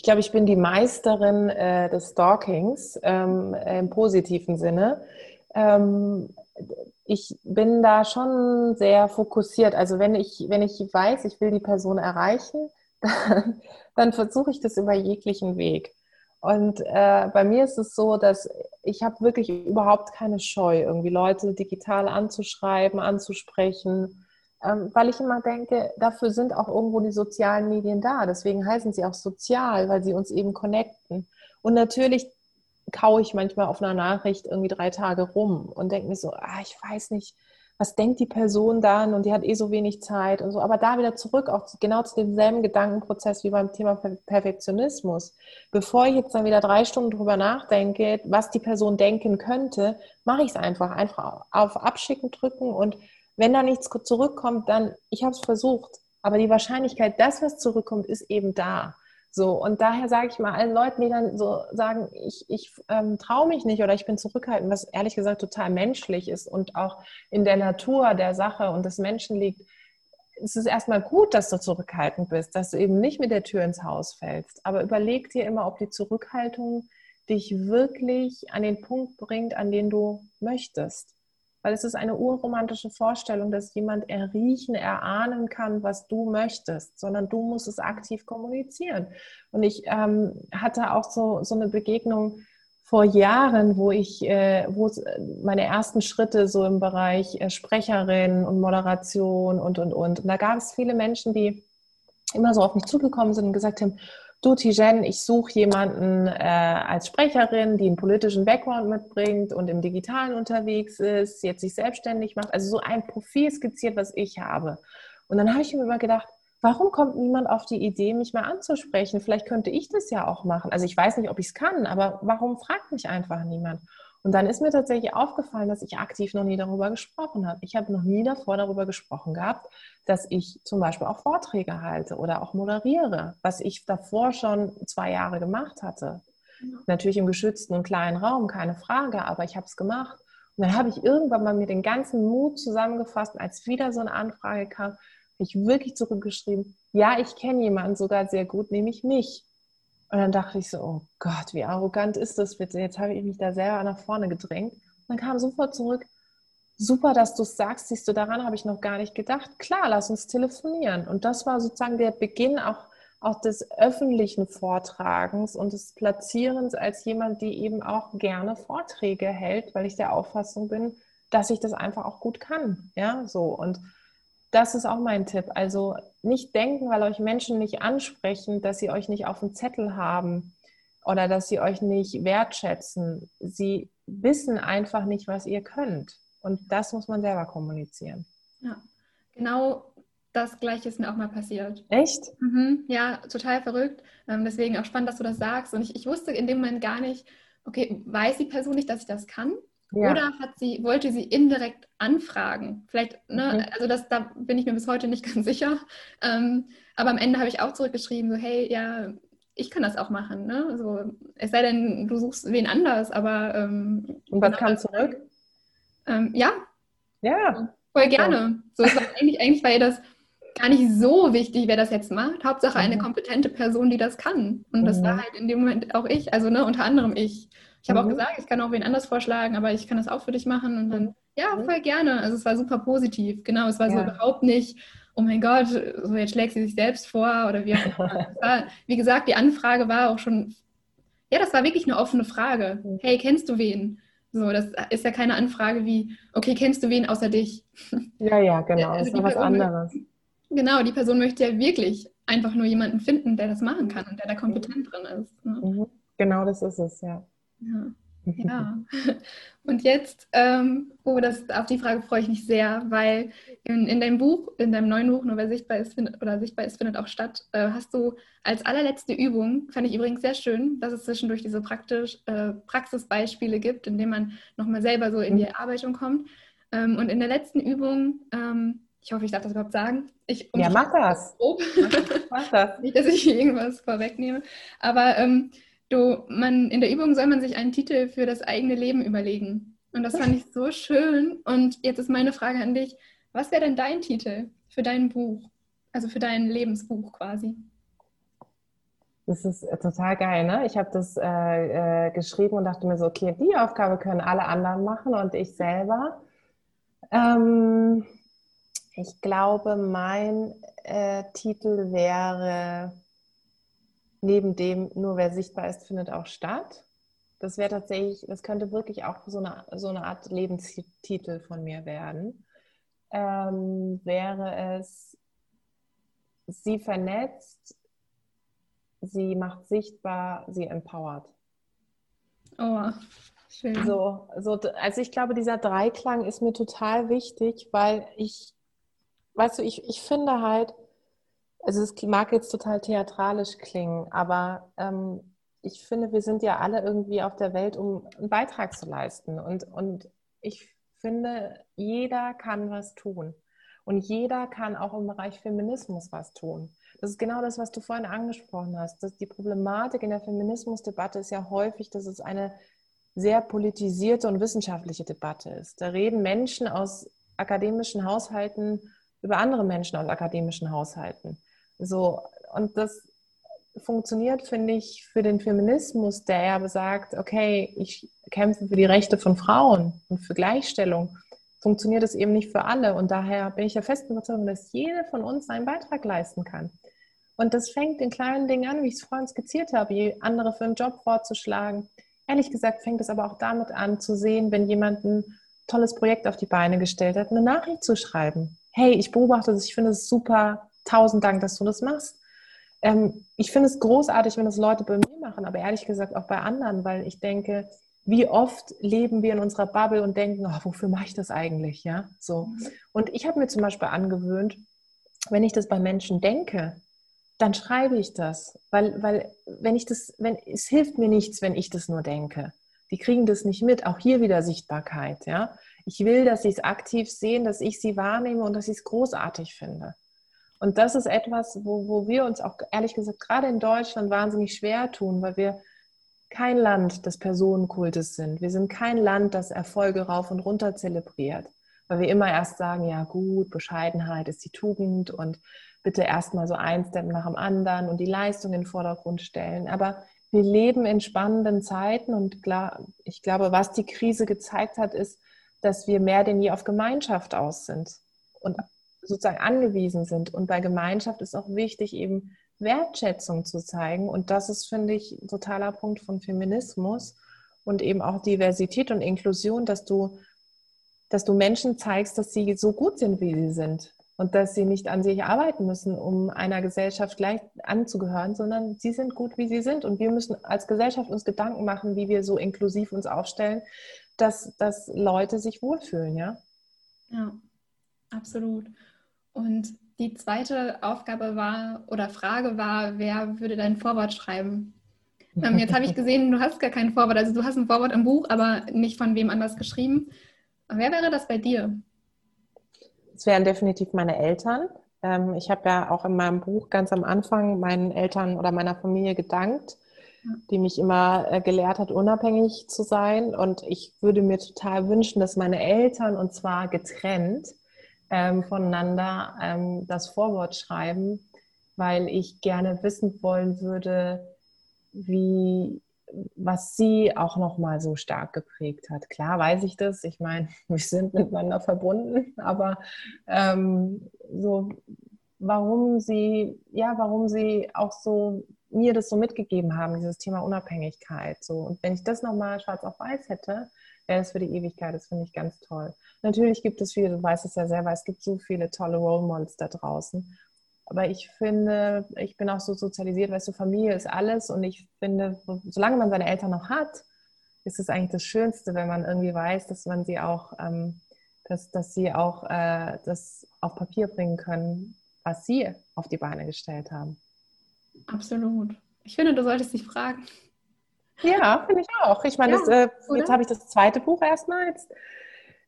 Ich glaube, ich bin die Meisterin äh, des Stalkings ähm, im positiven Sinne. Ähm, ich bin da schon sehr fokussiert. Also wenn ich, wenn ich weiß, ich will die Person erreichen, dann, dann versuche ich das über jeglichen Weg. Und äh, bei mir ist es so, dass ich habe wirklich überhaupt keine Scheu, irgendwie Leute digital anzuschreiben, anzusprechen. ähm, weil ich immer denke, dafür sind auch irgendwo die sozialen Medien da. Deswegen heißen sie auch sozial, weil sie uns eben connecten. Und natürlich kaue ich manchmal auf einer Nachricht irgendwie drei Tage rum und denke mir so, ah, ich weiß nicht, was denkt die Person dann und die hat eh so wenig Zeit und so. Aber da wieder zurück, auch genau zu demselben Gedankenprozess wie beim Thema Perfektionismus. Bevor ich jetzt dann wieder drei Stunden drüber nachdenke, was die Person denken könnte, mache ich es einfach. Einfach auf Abschicken drücken und wenn da nichts zurückkommt, dann, ich habe es versucht. Aber die Wahrscheinlichkeit, dass was zurückkommt, ist eben da. So, und daher sage ich mal allen Leuten, die dann so sagen, ich, ich ähm, traue mich nicht oder ich bin zurückhaltend, was ehrlich gesagt total menschlich ist und auch in der Natur der Sache und des Menschen liegt, es ist erstmal gut, dass du zurückhaltend bist, dass du eben nicht mit der Tür ins Haus fällst. Aber überleg dir immer, ob die Zurückhaltung dich wirklich an den Punkt bringt, an den du möchtest. Weil es ist eine urromantische Vorstellung, dass jemand erriechen, erahnen kann, was du möchtest, sondern du musst es aktiv kommunizieren. Und ich ähm, hatte auch so, so eine Begegnung vor Jahren, wo ich, äh, wo meine ersten Schritte so im Bereich äh, Sprecherin und Moderation und, und, und. Und da gab es viele Menschen, die immer so auf mich zugekommen sind und gesagt haben, du Tijen, ich suche jemanden äh, als Sprecherin, die einen politischen Background mitbringt und im Digitalen unterwegs ist, jetzt sich selbstständig macht, also so ein Profil skizziert, was ich habe. Und dann habe ich mir immer gedacht, warum kommt niemand auf die Idee, mich mal anzusprechen? Vielleicht könnte ich das ja auch machen. Also ich weiß nicht, ob ich es kann, aber warum fragt mich einfach niemand? Und dann ist mir tatsächlich aufgefallen, dass ich aktiv noch nie darüber gesprochen habe. Ich habe noch nie davor darüber gesprochen gehabt, dass ich zum Beispiel auch Vorträge halte oder auch moderiere, was ich davor schon zwei Jahre gemacht hatte. Ja. Natürlich im geschützten und kleinen Raum, keine Frage, aber ich habe es gemacht. Und dann habe ich irgendwann mal mir den ganzen Mut zusammengefasst, als wieder so eine Anfrage kam, habe ich wirklich zurückgeschrieben, ja, ich kenne jemanden sogar sehr gut, nämlich mich. Und dann dachte ich so, oh Gott, wie arrogant ist das bitte? Jetzt habe ich mich da selber nach vorne gedrängt. Und dann kam sofort zurück, super, dass du es sagst, siehst du, daran habe ich noch gar nicht gedacht. Klar, lass uns telefonieren. Und das war sozusagen der Beginn auch, auch des öffentlichen Vortragens und des Platzierens als jemand, die eben auch gerne Vorträge hält, weil ich der Auffassung bin, dass ich das einfach auch gut kann. Ja, so. Und das ist auch mein Tipp. Also nicht denken, weil euch Menschen nicht ansprechen, dass sie euch nicht auf dem Zettel haben oder dass sie euch nicht wertschätzen. Sie wissen einfach nicht, was ihr könnt. Und das muss man selber kommunizieren. Ja, genau das Gleiche ist mir auch mal passiert. Echt? Mhm, ja, total verrückt. Ähm, deswegen auch spannend, dass du das sagst. Und ich, ich wusste in dem Moment gar nicht, okay, weiß die Person nicht, dass ich das kann? Ja. Oder hat sie, wollte sie indirekt anfragen? Vielleicht, ne, mhm. also das, da bin ich mir bis heute nicht ganz sicher. Ähm, aber am Ende habe ich auch zurückgeschrieben, so, hey, ja, ich kann das auch machen. Ne? Also, es sei denn, du suchst wen anders, aber. Ähm, Und was kam zurück? Ähm, ja. Ja. Voll gerne. So, war eigentlich, eigentlich war ihr das gar nicht so wichtig, wer das jetzt macht. Hauptsache eine mhm. kompetente Person, die das kann. Und das war mhm. halt in dem Moment auch ich, also ne, unter anderem ich. Ich habe mhm. auch gesagt, ich kann auch wen anders vorschlagen, aber ich kann das auch für dich machen. Und dann, ja, mhm. voll gerne. Also es war super positiv. Genau, es war ja. so überhaupt nicht, oh mein Gott, so jetzt schlägt sie sich selbst vor oder wie war, Wie gesagt, die Anfrage war auch schon, ja, das war wirklich eine offene Frage. Mhm. Hey, kennst du wen? So, das ist ja keine Anfrage wie, okay, kennst du wen außer dich? Ja, ja, genau. Also das ist was anderes. Genau, die Person möchte ja wirklich einfach nur jemanden finden, der das machen kann und der da kompetent drin ist. Ne? Genau das ist es, ja. Ja. Ja, und jetzt, ähm, oh, das, auf die Frage freue ich mich sehr, weil in, in deinem Buch, in deinem neuen Buch, nur wer sichtbar ist, findet, oder sichtbar ist, findet auch statt, äh, hast du als allerletzte Übung, fand ich übrigens sehr schön, dass es zwischendurch diese praktisch, äh, Praxisbeispiele gibt, in denen man nochmal selber so in die mhm. Erarbeitung kommt. Ähm, und in der letzten Übung, ähm, ich hoffe, ich darf das überhaupt sagen. Ich, ja, mach das. mach das. Nicht, dass ich irgendwas vorwegnehme, aber ähm, Du, man, in der Übung soll man sich einen Titel für das eigene Leben überlegen. Und das fand ich so schön. Und jetzt ist meine Frage an dich: Was wäre denn dein Titel für dein Buch? Also für dein Lebensbuch quasi? Das ist äh, total geil, ne? Ich habe das äh, äh, geschrieben und dachte mir so, okay, die Aufgabe können alle anderen machen und ich selber. Ähm, ich glaube, mein äh, Titel wäre neben dem nur wer sichtbar ist, findet auch statt. Das wäre tatsächlich, das könnte wirklich auch so eine, so eine Art Lebenstitel von mir werden. ähm, wäre es, sie vernetzt, sie macht sichtbar, sie empowert. Oh, schön. So, so, also ich glaube, dieser Dreiklang ist mir total wichtig, weil ich, weißt du, ich, ich finde halt, also es mag jetzt total theatralisch klingen, aber ähm, ich finde, wir sind ja alle irgendwie auf der Welt, um einen Beitrag zu leisten. Und, und ich finde, jeder kann was tun. Und jeder kann auch im Bereich Feminismus was tun. Das ist genau das, was du vorhin angesprochen hast. Dass die Problematik in der Feminismusdebatte ist ja häufig, dass es eine sehr politisierte und wissenschaftliche Debatte ist. Da reden Menschen aus akademischen Haushalten über andere Menschen aus akademischen Haushalten. So, und das funktioniert, finde ich, für den Feminismus, der ja besagt, okay, ich kämpfe für die Rechte von Frauen und für Gleichstellung, funktioniert es eben nicht für alle. Und daher bin ich der festen Überzeugung, dass jede von uns einen Beitrag leisten kann. Und das fängt in kleinen Dingen an, wie ich es vorhin skizziert habe, andere für einen Job vorzuschlagen. Ehrlich gesagt fängt es aber auch damit an, zu sehen, wenn jemand ein tolles Projekt auf die Beine gestellt hat, eine Nachricht zu schreiben. Hey, ich beobachte das, ich finde es super, tausend Dank, dass du das machst. Ähm, ich finde es großartig, wenn das Leute bei mir machen, aber ehrlich gesagt auch bei anderen, weil ich denke, wie oft leben wir in unserer Bubble und denken, oh, wofür mache ich das eigentlich? Ja, so. Mhm. Und ich habe mir zum Beispiel angewöhnt, wenn ich das bei Menschen denke, dann schreibe ich das, weil, weil wenn ich das, wenn es hilft mir nichts, wenn ich das nur denke. Die kriegen das nicht mit. Auch hier wieder Sichtbarkeit. Ja, ich will, dass sie es aktiv sehen, dass ich sie wahrnehme und dass ich es großartig finde. Und das ist etwas, wo, wo wir uns auch ehrlich gesagt gerade in Deutschland wahnsinnig schwer tun, weil wir kein Land des Personenkultes sind. Wir sind kein Land, das Erfolge rauf und runter zelebriert, weil wir immer erst sagen, ja gut, Bescheidenheit ist die Tugend und bitte erstmal so ein Step nach dem anderen und die Leistung in den Vordergrund stellen. Aber wir leben in spannenden Zeiten und klar, ich glaube, was die Krise gezeigt hat, ist, dass wir mehr denn je auf Gemeinschaft aus sind und sozusagen angewiesen sind. Und bei Gemeinschaft ist auch wichtig, eben Wertschätzung zu zeigen. Und das ist, finde ich, ein totaler Punkt von Feminismus und eben auch Diversität und Inklusion, dass du, dass du Menschen zeigst, dass sie so gut sind, wie sie sind. Und dass sie nicht an sich arbeiten müssen, um einer Gesellschaft gleich anzugehören, sondern sie sind gut, wie sie sind. Und wir müssen als Gesellschaft uns Gedanken machen, wie wir so inklusiv uns aufstellen, dass, dass Leute sich wohlfühlen, ja? Ja, absolut. Und die zweite Aufgabe war oder Frage war, wer würde dein Vorwort schreiben? Ähm, jetzt habe ich gesehen, du hast gar kein Vorwort. Also du hast ein Vorwort im Buch, aber nicht von wem anders geschrieben. Wer wäre das bei dir? Es wären definitiv meine Eltern. Ähm, ich habe ja auch in meinem Buch ganz am Anfang meinen Eltern oder meiner Familie gedankt, die mich immer äh, gelehrt hat, unabhängig zu sein. Und ich würde mir total wünschen, dass meine Eltern, und zwar getrennt, ähm, voneinander ähm, das Vorwort schreiben, weil ich gerne wissen wollen würde, wie was sie auch noch mal so stark geprägt hat. Klar weiß ich das. Ich meine, wir sind miteinander verbunden, aber ähm, so warum sie ja, warum sie auch so mir das so mitgegeben haben, dieses Thema Unabhängigkeit. So und wenn ich das noch mal schwarz auf weiß hätte, es für die Ewigkeit. Das finde ich ganz toll. Natürlich gibt es viele, du weißt es ja selber, es gibt so viele tolle Role Models da draußen. Aber ich finde, ich bin auch so sozialisiert, weißt du, Familie ist alles und ich finde, solange man seine Eltern noch hat, ist es eigentlich das Schönste, wenn man irgendwie weiß, dass man sie auch, ähm, dass, dass sie auch äh, das auf Papier bringen können, was sie auf die Beine gestellt haben. Absolut. Ich finde, du solltest dich fragen. Ja, finde ich auch. Ich meine, ja, das, äh, jetzt habe ich das zweite Buch erstmal, jetzt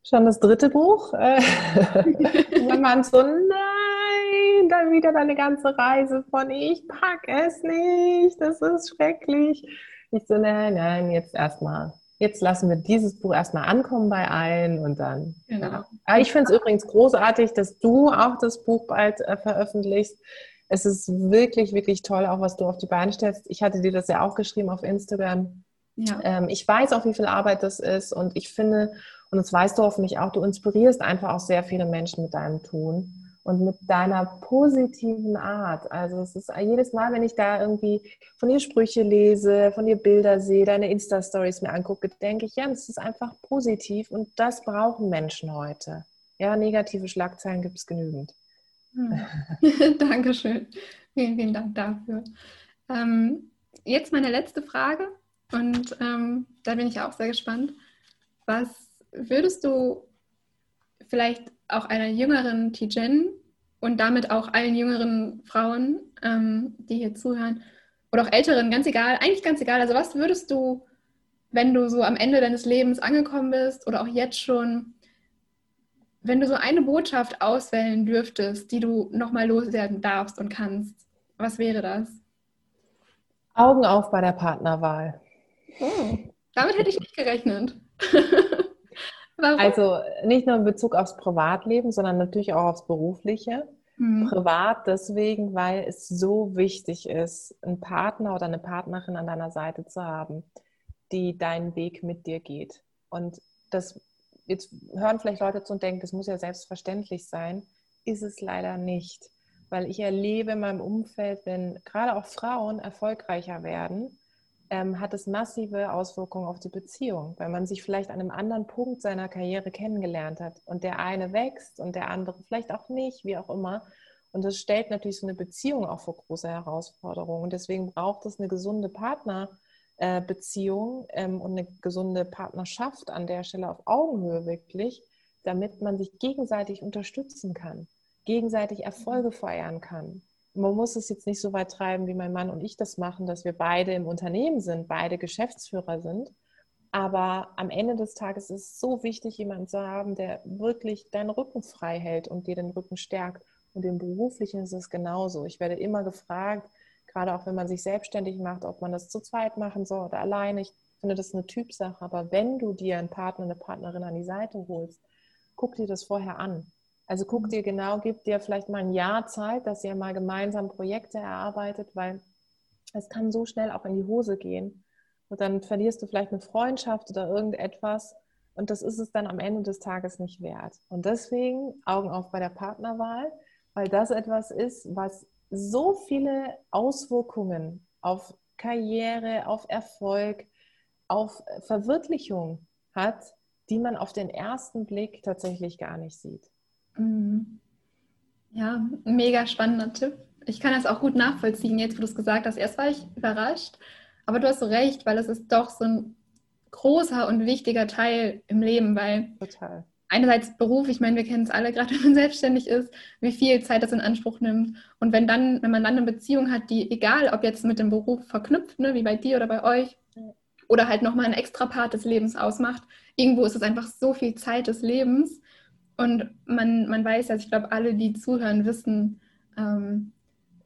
schon das dritte Buch. Äh, wenn man so, nein, dann wieder deine ganze Reise von ich pack es nicht, das ist schrecklich. Ich so, nein, nein, jetzt erstmal. Jetzt lassen wir dieses Buch erstmal ankommen bei allen und dann. Genau. Ja. Ich finde es übrigens großartig, dass du auch das Buch bald äh, veröffentlichst. Es ist wirklich, wirklich toll, auch was du auf die Beine stellst. Ich hatte dir das ja auch geschrieben auf Instagram. Ja. Ähm, ich weiß auch, wie viel Arbeit das ist und ich finde, und das weißt du hoffentlich auch, du inspirierst einfach auch sehr viele Menschen mit deinem Tun und mit deiner positiven Art. Also es ist jedes Mal, wenn ich da irgendwie von dir Sprüche lese, von dir Bilder sehe, deine Insta-Stories mir angucke, denke ich, ja, es ist einfach positiv und das brauchen Menschen heute. ja, negative Schlagzeilen gibt es genügend. Dankeschön. Vielen, vielen Dank dafür. Ähm, jetzt meine letzte Frage und ähm, da bin ich auch sehr gespannt. Was würdest du vielleicht auch einer jüngeren Tijen und damit auch allen jüngeren Frauen, ähm, die hier zuhören, oder auch älteren, ganz egal, eigentlich ganz egal, also was würdest du, wenn du so am Ende deines Lebens angekommen bist oder auch jetzt schon, wenn du so eine Botschaft auswählen dürftest, die du nochmal loswerden darfst und kannst, was wäre das? Augen auf bei der Partnerwahl. Oh, damit hätte ich nicht gerechnet. also nicht nur in Bezug aufs Privatleben, sondern natürlich auch aufs Berufliche. Mhm. Privat deswegen, weil es so wichtig ist, einen Partner oder eine Partnerin an deiner Seite zu haben, die deinen Weg mit dir geht. Und das jetzt hören vielleicht Leute zu und denken, das muss ja selbstverständlich sein, ist es leider nicht. Weil ich erlebe in meinem Umfeld, wenn gerade auch Frauen erfolgreicher werden, ähm, hat es massive Auswirkungen auf die Beziehung, weil man sich vielleicht an einem anderen Punkt seiner Karriere kennengelernt hat und der eine wächst und der andere vielleicht auch nicht, wie auch immer. Und das stellt natürlich so eine Beziehung auch vor große Herausforderungen. Und deswegen braucht es eine gesunde Partnerbeziehung äh, ähm, und eine gesunde Partnerschaft an der Stelle auf Augenhöhe wirklich, damit man sich gegenseitig unterstützen kann, gegenseitig Erfolge feiern kann man muss es jetzt nicht so weit treiben, wie mein Mann und ich das machen, dass wir beide im Unternehmen sind, beide Geschäftsführer sind. Aber am Ende des Tages ist es so wichtig, jemanden zu haben, der wirklich deinen Rücken frei hält und dir den Rücken stärkt. Und im Beruflichen ist es genauso. Ich werde immer gefragt, gerade auch wenn man sich selbstständig macht, ob man das zu zweit machen soll oder alleine. Ich finde das eine Typsache. Aber wenn du dir einen Partner, eine Partnerin an die Seite holst, guck dir das vorher an. Also guck dir genau, gib dir vielleicht mal ein Jahr Zeit, dass ihr mal gemeinsam Projekte erarbeitet, weil es kann so schnell auch in die Hose gehen. Und dann verlierst du vielleicht eine Freundschaft oder irgendetwas. Und das ist es dann am Ende des Tages nicht wert. Und deswegen Augen auf bei der Partnerwahl, weil das etwas ist, was so viele Auswirkungen auf Karriere, auf Erfolg, auf Verwirklichung hat, die man auf den ersten Blick tatsächlich gar nicht sieht. Mhm. Ja, mega spannender Tipp. Ich kann das auch gut nachvollziehen, jetzt wo du es gesagt hast. Erst war ich überrascht, aber du hast so recht, weil es ist doch so ein großer und wichtiger Teil im Leben, weil Total. Einerseits Beruf, ich meine, wir kennen es alle, gerade wenn man selbstständig ist, wie viel Zeit das in Anspruch nimmt. Und wenn dann, wenn man dann eine Beziehung hat, die, egal ob jetzt mit dem Beruf verknüpft, ne, wie bei dir oder bei euch, oder halt nochmal ein extra Part des Lebens ausmacht, irgendwo ist es einfach so viel Zeit des Lebens und man, man weiß, also ich glaube, alle, die zuhören, wissen, ähm,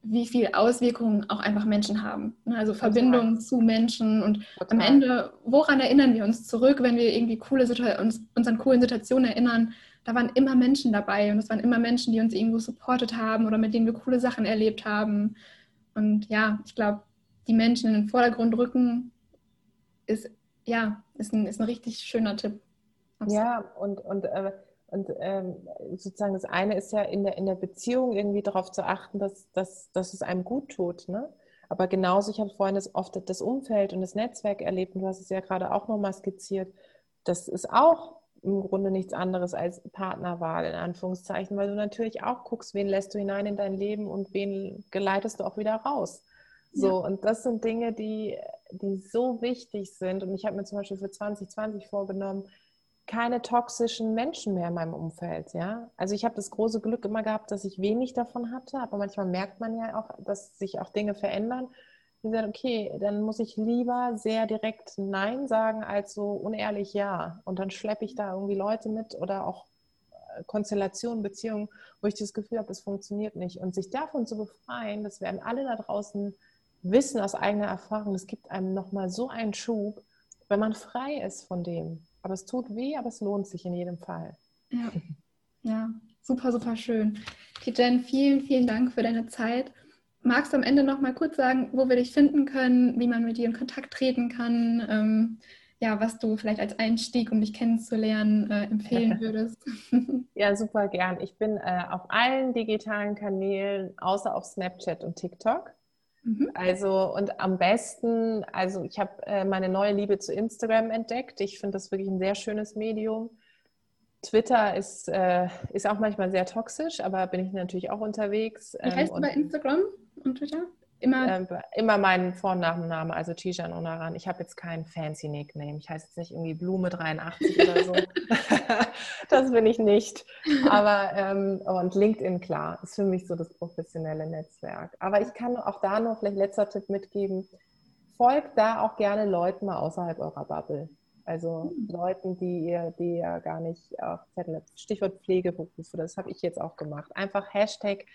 wie viel Auswirkungen auch einfach Menschen haben. Ne? Also Verbindungen zu Menschen und Total. am Ende, woran erinnern wir uns zurück, wenn wir irgendwie coole uns, uns an coolen Situationen erinnern? Da waren immer Menschen dabei und es waren immer Menschen, die uns irgendwo supportet haben oder mit denen wir coole Sachen erlebt haben. Und ja, ich glaube, die Menschen in den Vordergrund rücken ist ja ist ein, ist ein richtig schöner Tipp. Absolut. Ja, und, und äh, und ähm, sozusagen das eine ist ja in der, in der Beziehung irgendwie darauf zu achten, dass, dass, dass es einem gut tut. Ne? Aber genauso, ich habe vorhin das, oft das Umfeld und das Netzwerk erlebt und du hast es ja gerade auch nochmal skizziert. Das ist auch im Grunde nichts anderes als Partnerwahl in Anführungszeichen, weil du natürlich auch guckst, wen lässt du hinein in dein Leben und wen geleitest du auch wieder raus. So, ja. und das sind Dinge, die, die so wichtig sind. Und ich habe mir zum Beispiel für 2020 vorgenommen, keine toxischen Menschen mehr in meinem Umfeld. Ja? Also ich habe das große Glück immer gehabt, dass ich wenig davon hatte, aber manchmal merkt man ja auch, dass sich auch Dinge verändern. Ich gesagt, okay, dann muss ich lieber sehr direkt Nein sagen, als so unehrlich Ja. Und dann schleppe ich da irgendwie Leute mit oder auch äh, Konstellationen, Beziehungen, wo ich das Gefühl habe, es funktioniert nicht. Und sich davon zu befreien, das werden alle da draußen wissen aus eigener Erfahrung, es gibt einem nochmal so einen Schub, wenn man frei ist von dem. Aber es tut weh, aber es lohnt sich in jedem Fall. Ja, ja. super, super schön. Tijen, vielen, vielen Dank für deine Zeit. Magst du am Ende noch mal kurz sagen, wo wir dich finden können, wie man mit dir in Kontakt treten kann, ähm, ja, was du vielleicht als Einstieg, um dich kennenzulernen, äh, empfehlen würdest? ja, super gern. Ich bin äh, auf allen digitalen Kanälen, außer auf Snapchat und TikTok. Mhm. Also und am besten, also ich habe äh, meine neue Liebe zu Instagram entdeckt. Ich finde das wirklich ein sehr schönes Medium. Twitter ist, äh, ist auch manchmal sehr toxisch, aber bin ich natürlich auch unterwegs. Wie heißt ähm, du bei Instagram und Twitter? Immer, äh, immer meinen Vor- und Nachnamen, also Tijan Onaran. Ich habe jetzt keinen fancy Nickname. Ich heiße jetzt nicht irgendwie Blume83 oder so. das bin ich nicht. Aber ähm, und LinkedIn, klar, ist für mich so das professionelle Netzwerk. Aber ich kann auch da noch vielleicht letzter Tipp mitgeben. Folgt da auch gerne Leuten mal außerhalb eurer Bubble. Also mhm. Leuten, die ihr, die ihr gar nicht auf Zettel habt. Stichwort Pflegeberufe, das habe ich jetzt auch gemacht. Einfach Hashtag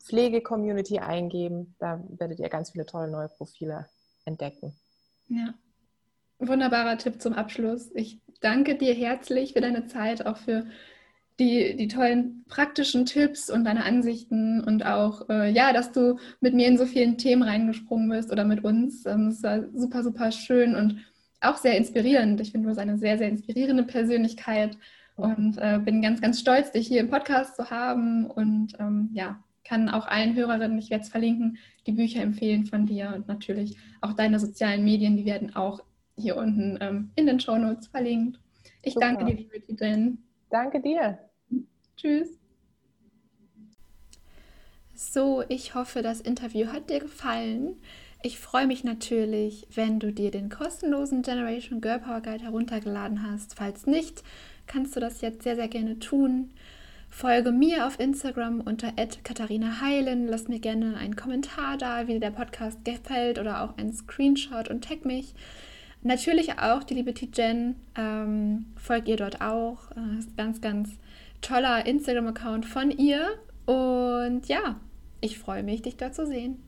Pflege-Community eingeben. Da werdet ihr ganz viele tolle neue Profile entdecken. Ja, wunderbarer Tipp zum Abschluss. Ich danke dir herzlich für deine Zeit, auch für die, die tollen praktischen Tipps und deine Ansichten und auch, äh, ja, dass du mit mir in so vielen Themen reingesprungen bist oder mit uns. Ähm, es war super, super schön und auch sehr inspirierend. Ich finde, du bist eine sehr, sehr inspirierende Persönlichkeit und äh, bin ganz, ganz stolz, dich hier im Podcast zu haben und ähm, ja, kann auch allen Hörerinnen, ich werde es verlinken, die Bücher empfehlen von dir und natürlich auch deine sozialen Medien, die werden auch hier unten ähm, in den Show Notes verlinkt. Ich Super. danke dir, liebe Tijen. Danke dir. Tschüss. So, ich hoffe, das Interview hat dir gefallen. Ich freue mich natürlich, wenn du dir den kostenlosen Generation Girl Power Guide heruntergeladen hast. Falls nicht, kannst du das jetzt sehr, sehr gerne tun. Folge mir auf Instagram unter Katharina Heilen. Lass mir gerne einen Kommentar da, wie dir der Podcast gefällt oder auch einen Screenshot und tag mich. Natürlich auch die liebe Tijen. Ähm, folgt ihr dort auch. Äh, ist ganz, ganz toller Instagram-Account von ihr. Und ja, ich freue mich, dich dort zu sehen.